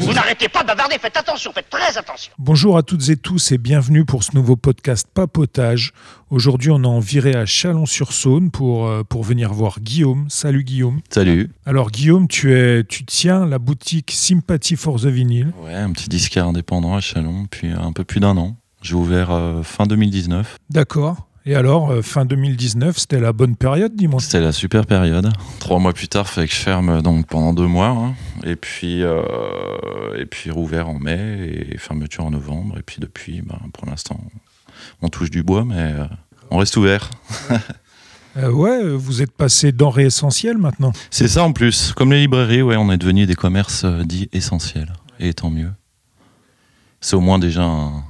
Vous n'arrêtez pas de bavarder, faites attention, faites très attention. Bonjour à toutes et tous et bienvenue pour ce nouveau podcast Papotage. Aujourd'hui, on est en viré à Chalon-sur-Saône pour, euh, pour venir voir Guillaume. Salut Guillaume. Salut. Alors Guillaume, tu, es, tu tiens la boutique Sympathy for the Vinyl. Ouais, un petit disquaire indépendant à Chalon depuis un peu plus d'un an. J'ai ouvert euh, fin 2019. D'accord. Et alors, euh, fin 2019, c'était la bonne période, dis-moi. C'était la super période. Trois mois plus tard, fallait que je ferme euh, donc pendant deux mois. hein. Et puis, euh, et puis rouvert en mai et fermeture en novembre. Et puis depuis, ben, pour l'instant, on touche du bois, mais euh, on reste ouvert. Euh, ouais, vous êtes passé denrées essentielles maintenant. C'est ça en plus. Comme les librairies, ouais, on est devenu des commerces dits essentiels. Et tant mieux. C'est au moins déjà un,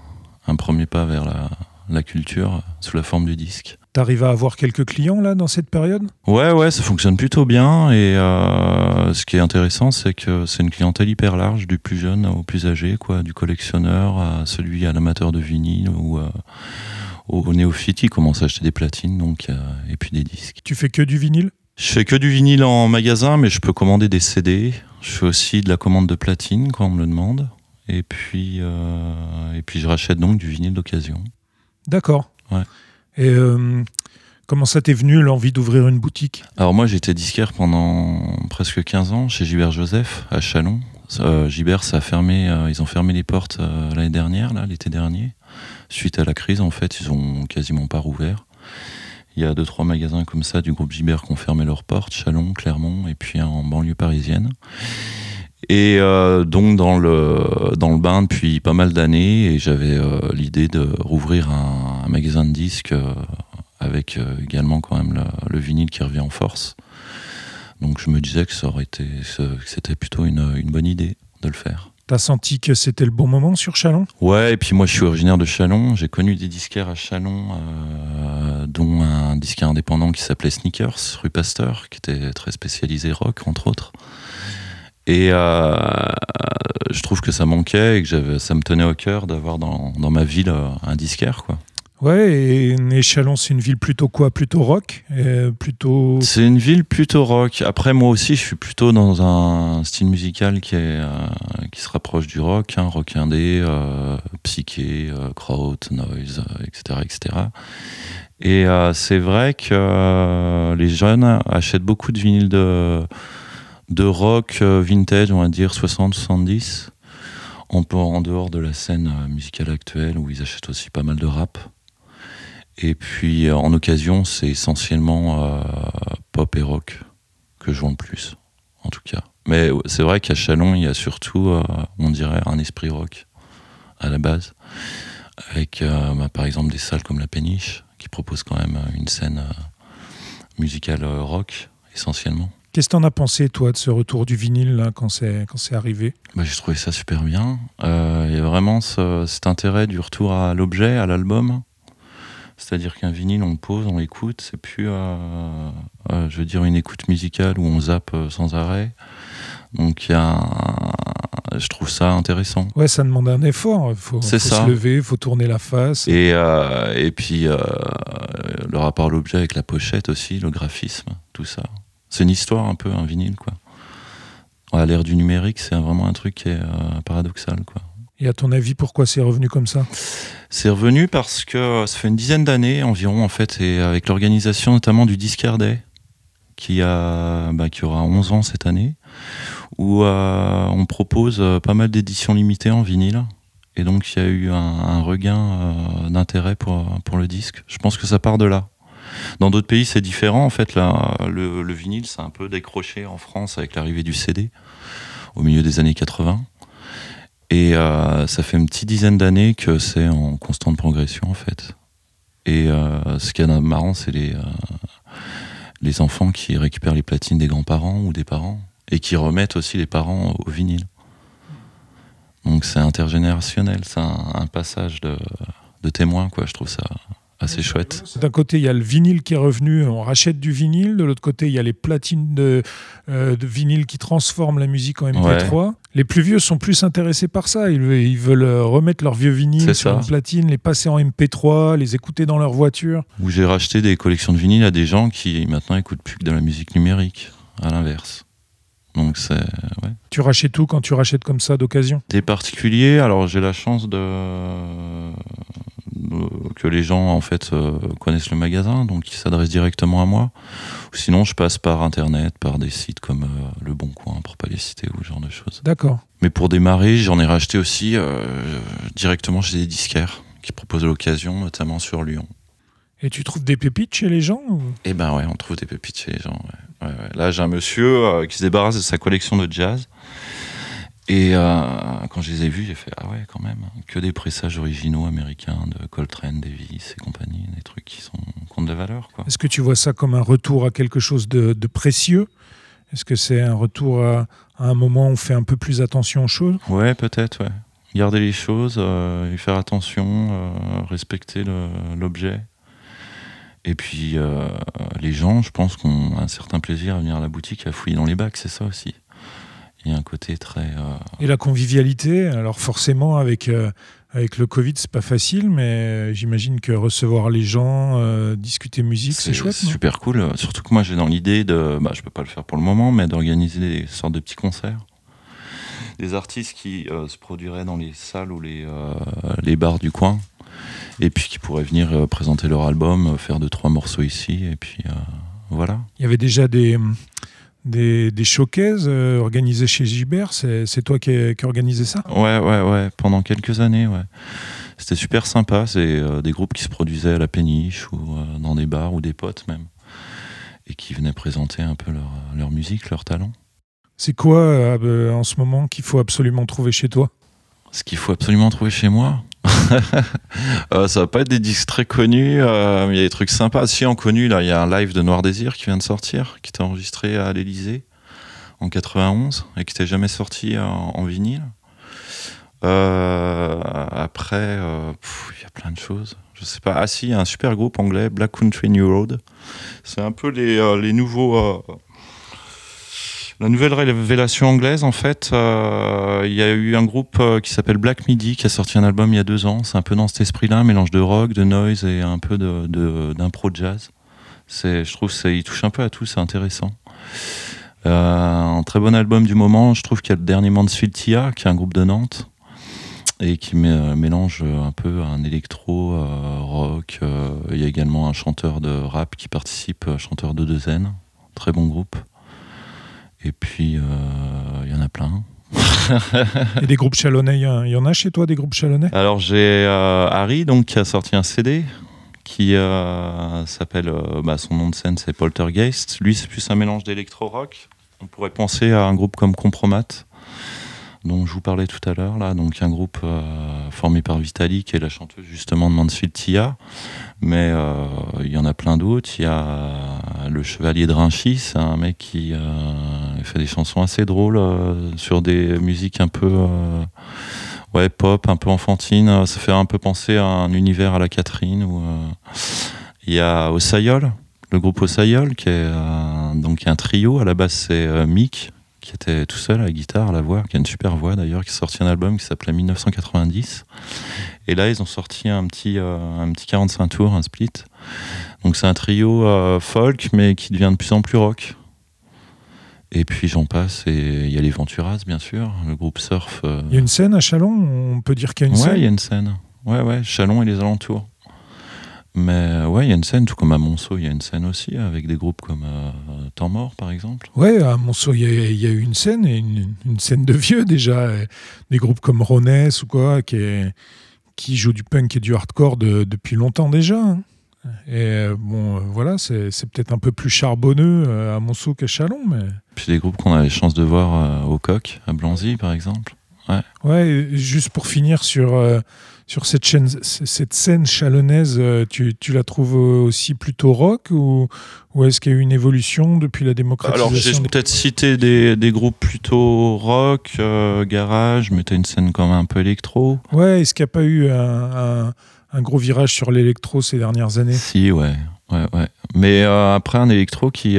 un premier pas vers la, la culture sous la forme du disque. T'arrives à avoir quelques clients là dans cette période? Ouais, ouais, ça fonctionne plutôt bien. Et euh, ce qui est intéressant, c'est que c'est une clientèle hyper large, du plus jeune au plus âgé, quoi, du collectionneur à celui à l'amateur de vinyle ou euh, au néophyte qui commence à acheter des platines, donc euh, et puis des disques. Tu fais que du vinyle? Je fais que du vinyle en magasin, mais je peux commander des CD. Je fais aussi de la commande de platine quand on me le demande. Et puis, euh, et puis je rachète donc du vinyle d'occasion. D'accord. Ouais. Et euh, comment ça t'est venu l'envie d'ouvrir une boutique? Alors moi j'étais disquaire pendant presque 15 ans chez Gilbert Joseph à Chalon. Euh, Gilbert ça a fermé, euh, ils ont fermé les portes euh, l'année dernière, là l'été dernier. Suite à la crise en fait, ils ont quasiment pas rouvert. Il y a deux trois magasins comme ça du groupe Gilbert qui ont fermé leurs portes, Chalon, Clermont et puis un en banlieue parisienne. Et euh, donc dans le dans le bain depuis pas mal d'années et j'avais euh, l'idée de rouvrir un, un magasin de disques euh, avec également quand même le, le vinyle qui revient en force. Donc je me disais que ça aurait été que c'était plutôt une, une bonne idée de le faire. T'as senti que c'était le bon moment sur Chalon? Ouais, et puis moi je suis originaire de Chalon. J'ai connu des disquaires à Chalon, dont un disquaire indépendant qui s'appelait Sneakers, rue Pasteur, qui était très spécialisé rock, entre autres. Et euh, je trouve que ça manquait et que ça me tenait au cœur d'avoir dans, dans ma ville euh, un disquaire. Quoi. Ouais, et, et Chalon, c'est une ville plutôt quoi? Plutôt rock? Euh, Plutôt. C'est une ville plutôt rock. Après, moi aussi, je suis plutôt dans un style musical qui, est, euh, qui se rapproche du rock, hein, rock indé, euh, psyché, kraut, noise, etc., etc. Et c'est vrai que les jeunes achètent beaucoup de vinyles de, de rock euh, vintage, on va dire 60-70, en, en dehors de la scène euh, musicale actuelle où ils achètent aussi pas mal de rap. Et puis euh, en occasion, c'est essentiellement pop et rock que je vends le plus, en tout cas. Mais c'est vrai qu'à Chalon, il y a surtout, on dirait, un esprit rock à la base, avec bah, par exemple des salles comme la Péniche, qui proposent quand même une scène musicale rock, essentiellement. Qu'est-ce que t'en as pensé, toi, de ce retour du vinyle là, quand c'est quand c'est arrivé? Bah, j'ai trouvé ça super bien. Euh, Il y a vraiment ce- cet intérêt du retour à l'objet, à l'album. C'est-à-dire qu'un vinyle, on le pose, on l'écoute. C'est plus, euh, euh, je veux dire, une écoute musicale où on zappe euh, sans arrêt. Donc, il y a un- je trouve ça intéressant. Ouais, ça demande un effort. Il faut, faut ça. se lever, il faut tourner la face. Et, euh, et puis, euh, le rapport à l'objet avec la pochette aussi, le graphisme, tout ça. C'est une histoire un peu, un vinyle, quoi. À l'ère du numérique, c'est vraiment un truc qui est euh, paradoxal, quoi. Et à ton avis, pourquoi c'est revenu comme ça? C'est revenu parce que ça fait une dizaine d'années environ, en fait, et avec l'organisation notamment du Discard Day, qui, a, bah, qui aura 11 ans cette année, où euh, on propose euh, pas mal d'éditions limitées en vinyle. Et donc, il y a eu un, un regain euh, d'intérêt pour, pour le disque. Je pense que ça part de là. Dans d'autres pays, c'est différent. En fait, là, le, le vinyle, c'est un peu décroché en France avec l'arrivée du CD au milieu des années 80. Et euh, ça fait une petite dizaine d'années que c'est en constante progression en fait. Et euh, ce qui est marrant, c'est les, euh, les enfants qui récupèrent les platines des grands-parents ou des parents et qui remettent aussi les parents au vinyle. Donc c'est intergénérationnel, c'est un, un passage de, de témoins, quoi. Je trouve ça assez chouette. D'un côté, il y a le vinyle qui est revenu, on rachète du vinyle. De l'autre côté, il y a les platines de, euh, de vinyle qui transforment la musique en MP3. Les plus vieux sont plus intéressés par ça. Ils, veulent- ils veulent euh, remettre leurs vieux vinyles sur une platine, les passer en MP3, les écouter dans leur voiture. Où j'ai racheté des collections de vinyles à des gens qui maintenant écoutent plus que de la musique numérique. à l'inverse. Donc c'est ouais. Tu rachètes tout quand tu rachètes comme ça d'occasion? Des particuliers, alors j'ai la chance de que les gens en fait euh, connaissent le magasin, donc ils s'adressent directement à moi. Sinon, je passe par internet, par des sites comme euh, Le Bon Coin, pour pas les citer, ou ce genre de choses. D'accord. Mais pour démarrer, j'en ai racheté aussi euh, directement chez des disquaires qui proposent l'occasion, notamment sur Lyon. Et tu trouves des pépites chez les gens Eh ben ouais, on trouve des pépites chez les gens. Là, j'ai un monsieur qui se débarrasse de sa collection de jazz et euh, quand je les ai vus, j'ai fait ah ouais quand même que des pressages originaux américains de Coltrane, Davis et compagnie, des trucs qui sont compte de valeur. Est-ce que tu vois ça comme un retour à quelque chose de, précieux? Est-ce que c'est un retour à, un moment où on fait un peu plus attention aux choses? Ouais, peut-être. Ouais. Garder les choses, euh, y faire attention, euh, respecter l'objet. Et puis les gens, je pense qu'on a un certain plaisir à venir à la boutique à fouiller dans les bacs, c'est ça aussi il y a un côté très. Euh, Et la convivialité, alors forcément, avec, euh, avec le Covid, c'est pas facile, mais euh, j'imagine que recevoir les gens, discuter musique, c'est chouette. C'est super cool. Surtout que moi, j'ai dans l'idée de. Bah, je peux pas le faire pour le moment, mais d'organiser des sortes de petits concerts. Des artistes qui se produiraient dans les salles ou les, les bars du coin, et puis qui pourraient venir présenter leur album, faire deux, trois morceaux ici, et puis voilà. Il y avait déjà des des, des showcases euh, organisés chez Gibert. C'est toi qui, as organisé ça? Ouais, ouais, ouais. Pendant quelques années, ouais. C'était super sympa. C'est euh, des groupes qui se produisaient à la péniche ou euh, dans des bars ou des potes même. Et qui venaient présenter un peu leur, leur musique, leur talent. C'est quoi en ce moment qu'il faut absolument trouver chez toi? Ce qu'il faut absolument trouver chez moi? euh, ça va pas être des disques très connus, euh, mais il y a des trucs sympas. Si en connu, il y a un live de Noir Désir qui vient de sortir, qui était enregistré à l'Elysée en 91 et qui n'était jamais sorti en, vinyle. Euh, après, il y a plein de choses. Je sais pas. Ah si, il y a un super groupe anglais, Black Country New Road. C'est un peu les, les nouveaux la nouvelle révélation anglaise, en fait, euh, il y a eu un groupe euh, qui s'appelle Black Midi qui a sorti un album il y a deux ans. C'est un peu dans cet esprit-là, un mélange de rock, de noise et un peu d'impro de, jazz. je trouve qu'il touche un peu à tout, c'est intéressant. Euh, un très bon album du moment, je trouve qu'il y a le dernier Mansfield Tia, qui est un groupe de Nantes et qui mélange un peu un électro rock. Il y a également un chanteur de rap qui participe, chanteur de deux Très bon groupe. Et puis, euh, il y en a plein. Et des groupes chalonnais, il y, en a chez toi des groupes chalonnais? Alors j'ai euh, Harry donc, qui a sorti un CD qui euh, s'appelle, bah, son nom de scène c'est Poltergeist. Lui c'est plus un mélange d'électro-rock. On pourrait penser à un groupe comme Compromat dont je vous parlais tout à l'heure, là, donc un groupe euh, formé par Vitali, qui est la chanteuse justement de Mansfield Tia, mais euh, il y en a plein d'autres. Il y a le Chevalier de Rinchy, c'est un mec qui euh, fait des chansons assez drôles sur des musiques un peu ouais, pop, un peu enfantine. Ça fait un peu penser à un univers à la Catherine. Où, il y a Osayol, le groupe Osayol, qui est donc un trio. À la base, c'est Mick, qui était tout seul à la guitare, à la voix, qui a une super voix d'ailleurs, qui sorti un album qui s'appelait 1990. Et là, ils ont sorti un petit, euh, un petit 45 tours, un split. Donc c'est un trio euh, folk, mais qui devient de plus en plus rock. Et puis j'en passe, et il y a les Venturas, bien sûr, le groupe surf. Euh. Il y a une scène à Chalon On peut dire qu'il y a une scène Ouais, il y a une scène. Ouais, ouais, Chalon et les alentours. Mais ouais, il y a une scène, tout comme à Monceau, il y a une scène aussi, avec des groupes comme euh, Temps Mort, par exemple. Ouais, à Monceau, il y, a eu une scène, et une, scène de vieux déjà. Des groupes comme Ronès ou quoi, qui, qui jouent du punk et du hardcore depuis longtemps déjà. Hein. Et euh, bon, euh, voilà, c'est peut-être un peu plus charbonneux à Monceau qu'à Chalon. Mais... Puis des groupes qu'on a la chance de voir au Coq, à Blanzy, par exemple. Ouais. ouais, juste pour finir sur sur cette, chaîne, cette scène chalonnaise, euh, tu, tu, la trouves aussi plutôt rock ou, ou est-ce qu'il y a eu une évolution depuis la démocratisation Alors j'ai peut-être cité des, des, groupes plutôt rock, euh, garage, mais tu as une scène quand même un peu électro. Ouais, est-ce qu'il n'y a pas eu un, un, gros virage sur l'électro ces dernières années Si, ouais. Ouais, ouais. Mais euh, après, un électro qui,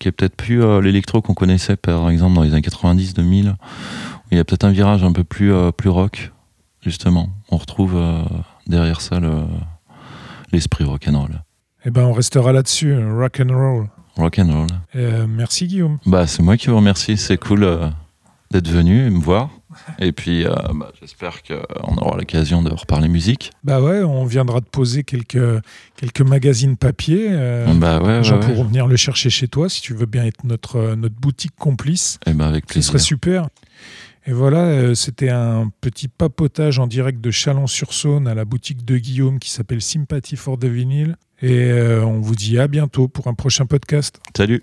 qui est peut-être plus l'électro qu'on connaissait par exemple dans les années 90-2000, où il y a peut-être un virage un peu plus, plus rock justement. On retrouve euh, derrière ça l'esprit rock'n'roll. Eh ben, on restera là-dessus, rock and roll. Rock and roll. Euh, merci Guillaume. Bah, c'est moi qui vous remercie. C'est cool euh, d'être venu et me voir. Et puis, euh, bah, j'espère qu'on aura l'occasion de reparler musique. Bah ouais, on viendra te poser quelques, quelques magazines papier. bah ouais, gens ouais, pourront venir le chercher chez toi si tu veux bien être notre, notre boutique complice. Et bah avec plaisir. Ce serait super. Et voilà, c'était un petit papotage en direct de Chalon-sur-Saône à la boutique de Guillaume qui s'appelle Sympathy for the Vinyl. Et on vous dit à bientôt pour un prochain podcast. Salut.